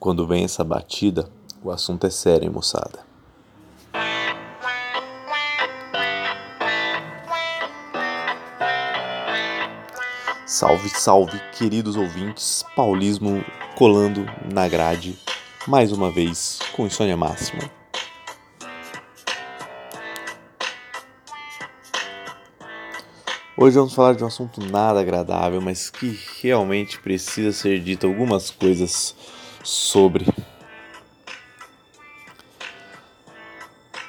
Quando vem essa batida, o assunto é sério, moçada. Salve, salve, queridos ouvintes, paulismo colando na grade, mais uma vez com insônia máxima. Hoje vamos falar de um assunto nada agradável, mas que realmente precisa ser dito algumas coisas sobre.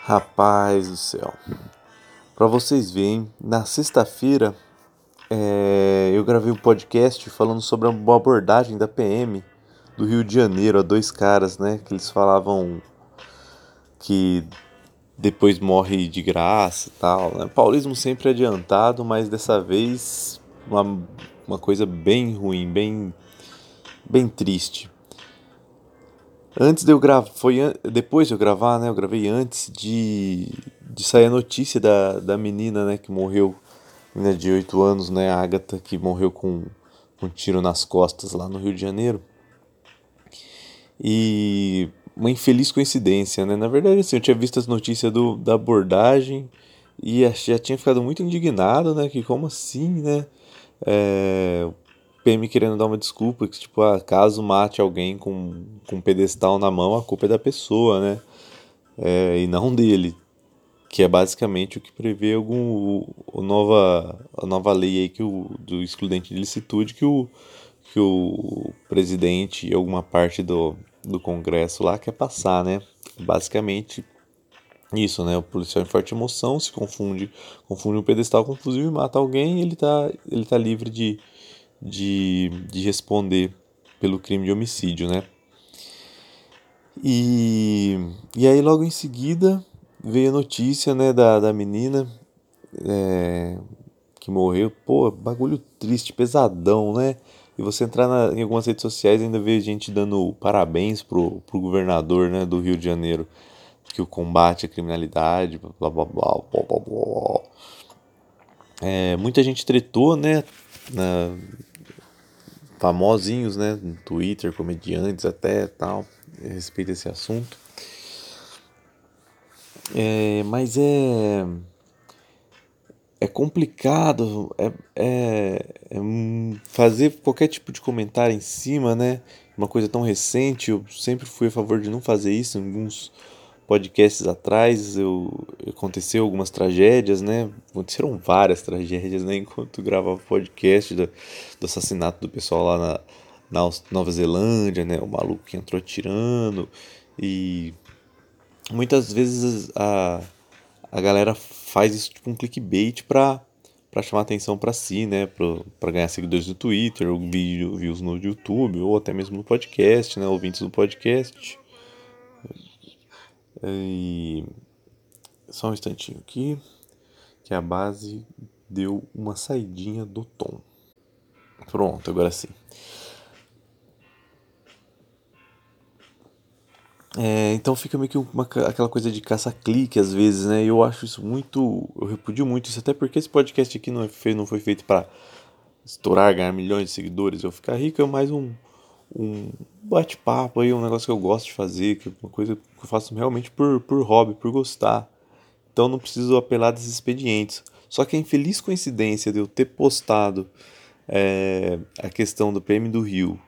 Rapaz do céu. Para vocês verem, na sexta-feira é, eu gravei um podcast falando sobre uma abordagem da PM do Rio de Janeiro a dois caras, né? Que eles falavam que depois morre de graça e tal. Né? Paulismo sempre adiantado, mas dessa vez uma, uma coisa bem ruim, bem, bem triste. Antes de eu gravar, foi an... depois de eu gravar, né? Eu gravei antes de, de sair a notícia da, da menina, né? Que morreu, menina de 8 anos, né? A Agatha, que morreu com um tiro nas costas lá no Rio de Janeiro. E uma infeliz coincidência, né? Na verdade, assim, eu tinha visto as notícias do, da abordagem e já tinha ficado muito indignado, né? Que como assim, né? É, PM querendo dar uma desculpa, que tipo, ah, caso mate alguém com, com um pedestal na mão, a culpa é da pessoa, né? É, e não dele. Que é basicamente o que prevê algum, o, nova, a nova lei aí que o, do excludente de licitude que o, que o presidente e alguma parte do, do Congresso lá quer passar, né? Basicamente isso, né? O policial em forte emoção se confunde, confunde um pedestal com um fuzil e mata alguém, ele tá, ele tá livre de, de, de responder pelo crime de homicídio, né? E, e aí logo em seguida veio a notícia, né, da, da menina é, que morreu. Pô, bagulho triste, pesadão, né? E você entrar na, em algumas redes sociais ainda vê gente dando parabéns pro, pro governador né, do Rio de Janeiro, que o combate à criminalidade, blá blá blá blá blá blá. É, muita gente tretou, né? Na, famosinhos, né? No Twitter, comediantes até tal, a respeito desse assunto. É, mas é é complicado é, é, é, fazer qualquer tipo de comentário em cima, né? Uma coisa tão recente, eu sempre fui a favor de não fazer isso. Em alguns podcasts atrás, eu aconteceu algumas tragédias, né? Aconteceram várias tragédias, né? Enquanto gravava podcast do, do assassinato do pessoal lá na, na Nova Zelândia, né? O maluco que entrou tirando e muitas vezes a a galera faz isso tipo um clickbait pra, pra chamar atenção para si, né? Pra, pra ganhar seguidores no Twitter, ou vídeo, views no YouTube, ou até mesmo no podcast, né? Ouvintes do podcast. E... Só um instantinho aqui, que a base deu uma saidinha do tom. Pronto, agora sim. É, então fica meio que uma, aquela coisa de caça-clique às vezes, né? Eu acho isso muito. Eu repudio muito isso, até porque esse podcast aqui não, é não foi feito para estourar, ganhar milhões de seguidores, eu ficar rico, é mais um, um bate-papo aí, um negócio que eu gosto de fazer, que é uma coisa que eu faço realmente por, por hobby, por gostar. Então não preciso apelar desses expedientes. Só que a infeliz coincidência de eu ter postado é, a questão do PM do Rio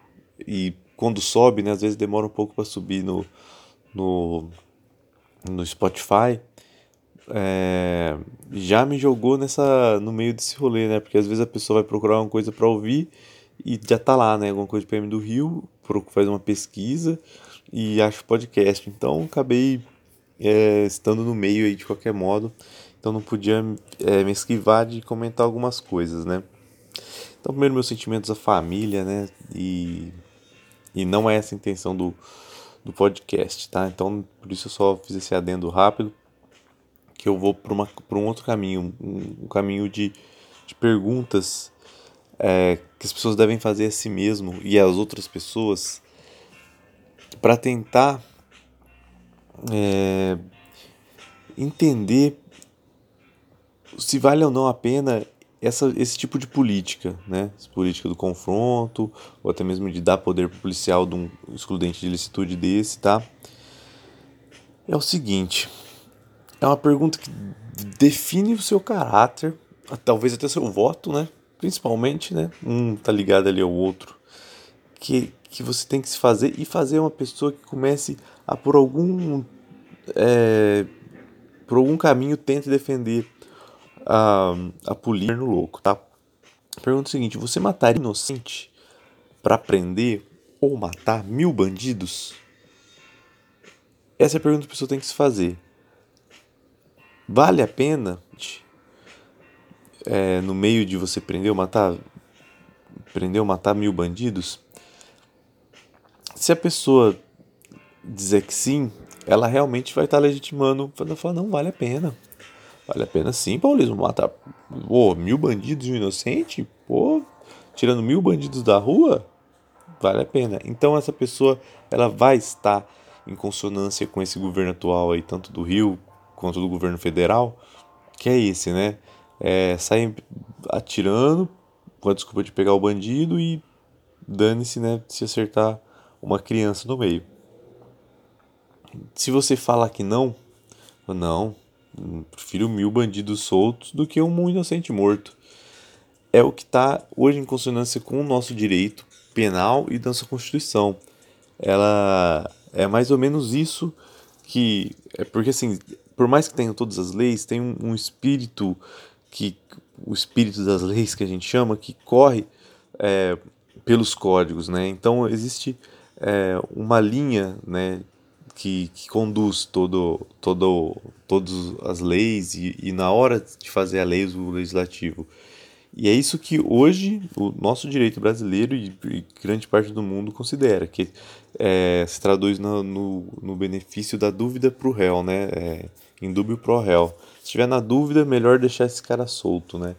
e quando sobe, né, às vezes demora um pouco para subir no, no, no Spotify, é, já me jogou nessa no meio desse rolê, né? Porque às vezes a pessoa vai procurar uma coisa para ouvir e já tá lá, né? Alguma coisa de PM do Rio, faz uma pesquisa e acha o podcast. Então acabei é, estando no meio aí de qualquer modo, então não podia é, me esquivar de comentar algumas coisas, né? Então primeiro meus sentimentos à família, né? E, e não é essa a intenção do, do podcast, tá? Então, por isso eu só fiz esse adendo rápido, que eu vou para um outro caminho, um, um caminho de, de perguntas é, que as pessoas devem fazer a si mesmo e às outras pessoas para tentar é, entender se vale ou não a pena essa, esse tipo de política, né? Essa política do confronto, ou até mesmo de dar poder policial de um excludente de licitude desse, tá? É o seguinte, é uma pergunta que define o seu caráter, talvez até seu voto, né? Principalmente, né? Um tá ligado ali ao outro. Que, que você tem que se fazer e fazer uma pessoa que comece a por algum é, por algum caminho tente defender a, a polícia no louco, tá? Pergunta o seguinte: você mataria inocente para prender ou matar mil bandidos? Essa é a pergunta que a pessoa tem que se fazer. Vale a pena, é, no meio de você prender ou matar, prender ou matar mil bandidos? Se a pessoa dizer que sim, ela realmente vai estar legitimando, vai falar, não, vale a pena. Vale a pena sim, Paulismo, matar pô, mil bandidos e um inocente? Pô, tirando mil bandidos da rua? Vale a pena. Então essa pessoa, ela vai estar em consonância com esse governo atual aí, tanto do Rio quanto do governo federal, que é esse, né? É, saem atirando com a desculpa de pegar o bandido e dane-se, né, se acertar uma criança no meio. Se você falar que não, não, prefiro mil bandidos soltos do que um inocente morto. É o que está hoje em consonância com o nosso direito penal e nossa Constituição. Ela é mais ou menos isso que é porque assim por mais que tenham todas as leis, tem um, um espírito que o espírito das leis que a gente chama que corre é, pelos códigos, né? Então existe é, uma linha, né, que, que conduz todo, todo, todas as leis e, e na hora de fazer a lei o legislativo. E é isso que hoje o nosso direito brasileiro e, e grande parte do mundo considera, que é, se traduz no, no, no, benefício da dúvida para o réu, né? É, dúvida pro réu. Se tiver na dúvida, melhor deixar esse cara solto, né?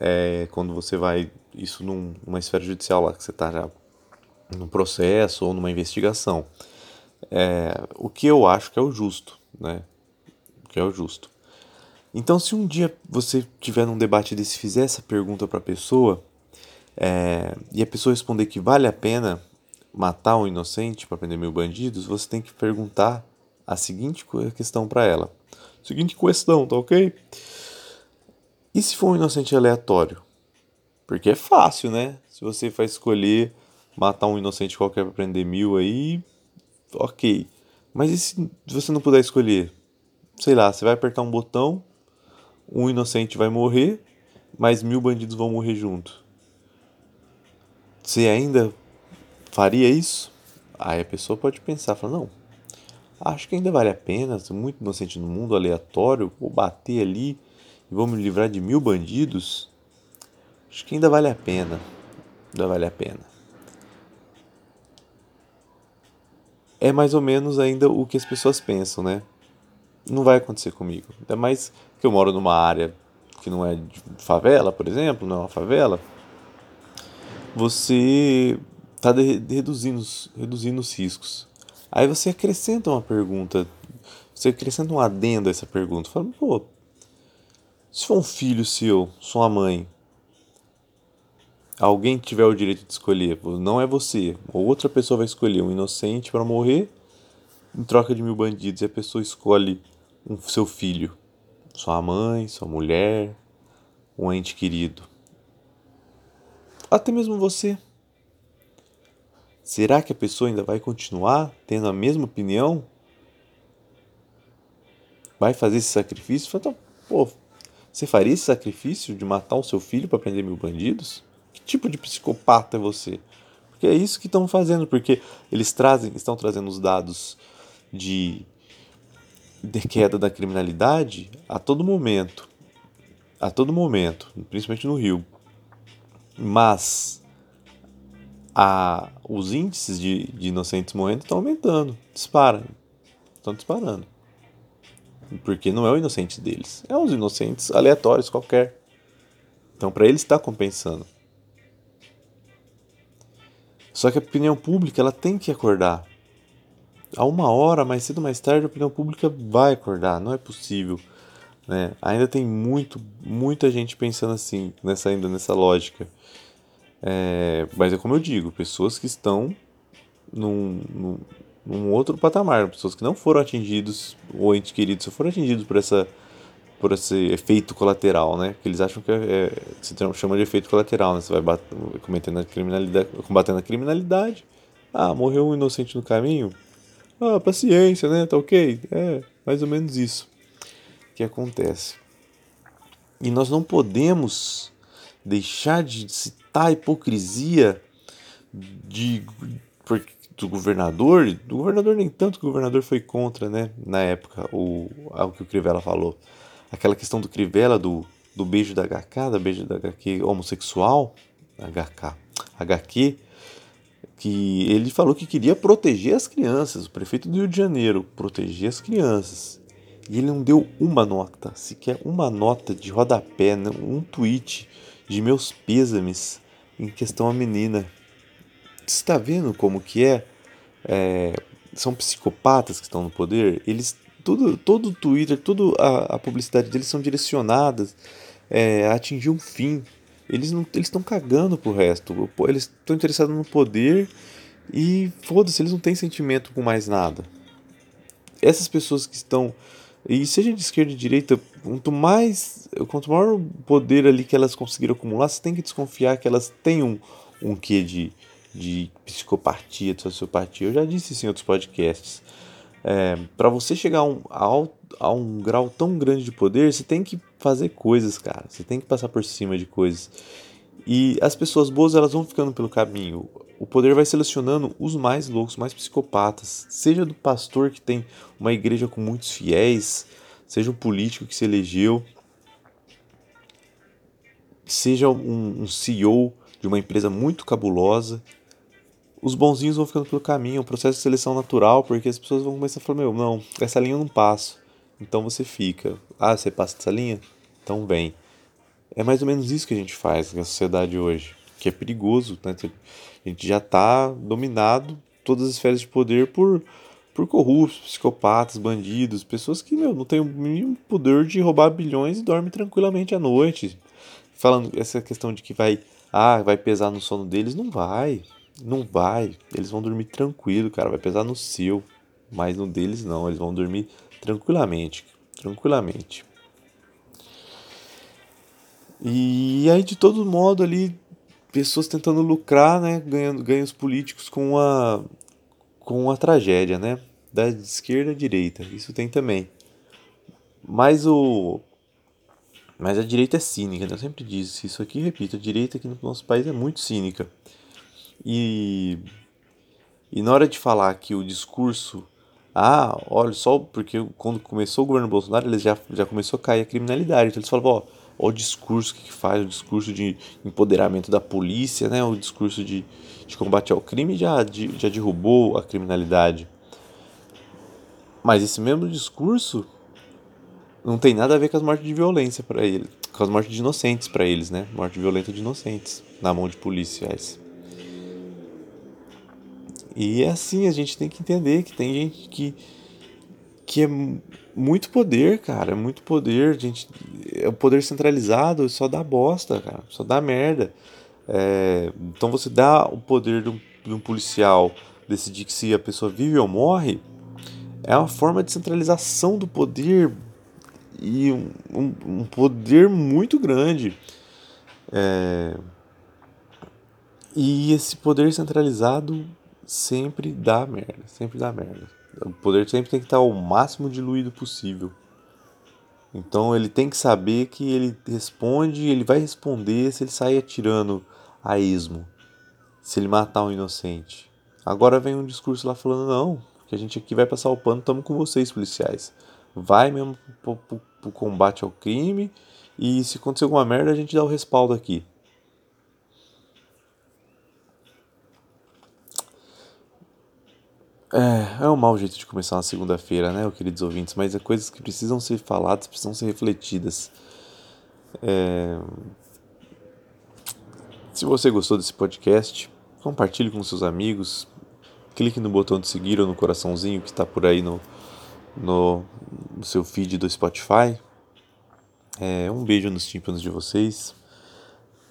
É, quando você vai, isso num, numa esfera judicial lá, que você está já num processo ou numa investigação. É, o que eu acho que é o justo, né? O que é o justo. Então, se um dia você tiver num debate desse fizer essa pergunta para a pessoa é, e a pessoa responder que vale a pena matar um inocente para prender mil bandidos, você tem que perguntar a seguinte questão para ela. Seguinte questão, tá ok? E se for um inocente aleatório? Porque é fácil, né? Se você vai escolher matar um inocente qualquer para prender mil aí, ok. Mas e se você não puder escolher? Sei lá, você vai apertar um botão, um inocente vai morrer, mas mil bandidos vão morrer junto. Você ainda faria isso? Aí a pessoa pode pensar, falar, não, acho que ainda vale a pena, sou muito inocente no mundo aleatório, vou bater ali e vou me livrar de mil bandidos. Acho que ainda vale a pena, ainda vale a pena. É mais ou menos ainda o que as pessoas pensam, né? Não vai acontecer comigo. Ainda mais que eu moro numa área que não é de favela, por exemplo, não é uma favela. Você está reduzindo, reduzindo os riscos. Aí você acrescenta uma pergunta, você acrescenta um adendo a essa pergunta. Fala, pô, se for um filho seu, sua mãe, alguém tiver o direito de escolher, não é você, ou outra pessoa vai escolher um inocente para morrer em troca de mil bandidos, e a pessoa escolhe um seu filho, sua mãe, sua mulher, um ente querido, até mesmo você. Será que a pessoa ainda vai continuar tendo a mesma opinião? Vai fazer esse sacrifício? Então, pô, você faria esse sacrifício de matar o seu filho para prender mil bandidos? Que tipo de psicopata é você? Porque é isso que estão fazendo, porque eles trazem, estão trazendo os dados de, de queda da criminalidade a todo momento. A todo momento, principalmente no Rio. Mas a, os índices de, de inocentes morrendo estão aumentando. Dispara. Estão disparando. Porque não é o inocente deles. É os inocentes aleatórios qualquer. Então, para eles está compensando. Só que a opinião pública ela tem que acordar. A uma hora, mais cedo ou mais tarde, a opinião pública vai acordar. Não é possível Né? Ainda tem muito, muita gente pensando assim, nessa, ainda nessa lógica. É, mas é como eu digo, pessoas que estão num, num, num, outro patamar, pessoas que não foram atingidos, ou entes queridos, só foram atingidos por essa por esse efeito colateral, né? Que eles acham que é, é, se chama de efeito colateral, né? Você vai bat, cometendo a criminalidade, combatendo a criminalidade. Ah, morreu um inocente no caminho. Ah, paciência, né? Tá ok? É, mais ou menos isso que acontece. E nós não podemos deixar de a hipocrisia de, do governador, do governador nem tanto, o governador foi contra, né, na época, o, algo que o Crivella falou. Aquela questão do Crivella, do, do beijo da HK, da beijo da HQ homossexual, HK, HQ, que ele falou que queria proteger as crianças, o prefeito do Rio de Janeiro, proteger as crianças. E ele não deu uma nota, sequer uma nota de rodapé, um tweet de meus pêsames em questão à menina. Está vendo como que é? é? São psicopatas que estão no poder. Eles tudo, todo o Twitter, toda a, a publicidade deles são direcionadas é, a atingir um fim. Eles não eles estão cagando pro resto. Eles estão interessados no poder e foda-se, eles não têm sentimento com mais nada. Essas pessoas que estão e seja de esquerda e de direita, quanto mais, quanto maior o poder ali que elas conseguiram acumular, você tem que desconfiar que elas têm um, um quê de, de psicopatia, de sociopatia. Eu já disse isso em outros podcasts. É, para você chegar a um, a, a um grau tão grande de poder, você tem que fazer coisas, cara. Você tem que passar por cima de coisas. E as pessoas boas elas vão ficando pelo caminho o poder vai selecionando os mais loucos, mais psicopatas, seja do pastor que tem uma igreja com muitos fiéis, seja um político que se elegeu, seja um, um CEO de uma empresa muito cabulosa. Os bonzinhos vão ficando pelo caminho, um processo de seleção natural, porque as pessoas vão começar a falar: meu, não, essa linha eu não passo. Então você fica. Ah, você passa essa linha? Então vem. É mais ou menos isso que a gente faz na sociedade hoje, que é perigoso, né? A gente já está dominado, todas as esferas de poder, por, por corruptos, psicopatas, bandidos, pessoas que meu, não têm o mínimo poder de roubar bilhões e dormem tranquilamente à noite. Falando essa questão de que vai, ah, vai pesar no sono deles, não vai. Não vai. Eles vão dormir tranquilo, cara. Vai pesar no seu. Mas no deles não. Eles vão dormir tranquilamente. Tranquilamente. E aí, de todo modo, ali pessoas tentando lucrar, né, ganhando ganhos políticos com a com a tragédia, né, da esquerda à direita. Isso tem também. Mas o mas a direita é cínica, né? eu sempre disse isso aqui, repito, a direita aqui no nosso país é muito cínica. E e na hora de falar que o discurso ah, olha só, porque quando começou o governo Bolsonaro, eles já, já começou a cair a criminalidade. Então eles falavam, ó, o discurso que faz, o discurso de empoderamento da polícia, né? o discurso de, de combate ao crime já, de, já derrubou a criminalidade. Mas esse mesmo discurso não tem nada a ver com as mortes de violência para eles, com as mortes de inocentes para eles, né? Morte violenta de inocentes na mão de policiais. E é assim, a gente tem que entender que tem gente que que é muito poder, cara, muito poder, gente, é o poder centralizado só dá bosta, cara, só dá merda. É, então você dá o poder de um, de um, policial decidir que se a pessoa vive ou morre, é uma forma de centralização do poder e um, um, um poder muito grande. É, e esse poder centralizado sempre dá merda, sempre dá merda. O poder sempre tem que estar o máximo diluído possível. Então ele tem que saber que ele responde, ele vai responder se ele sair atirando a esmo, se ele matar um inocente. Agora vem um discurso lá falando: não, que a gente aqui vai passar o pano, estamos com vocês, policiais. Vai mesmo pro, pro, pro combate ao crime e se acontecer alguma merda a gente dá o respaldo aqui. É, é um mau jeito de começar uma segunda-feira, né, queridos ouvintes? Mas é coisas que precisam ser faladas, precisam ser refletidas. É... Se você gostou desse podcast, compartilhe com seus amigos. Clique no botão de seguir ou no coraçãozinho que está por aí no, no, no seu feed do Spotify. É, um beijo nos tímpanos de vocês.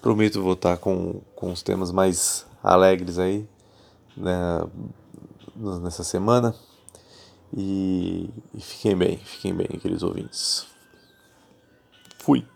Prometo voltar com, com os temas mais alegres aí né, nessa semana. E, e fiquem bem, fiquem bem, queridos ouvintes. Fui.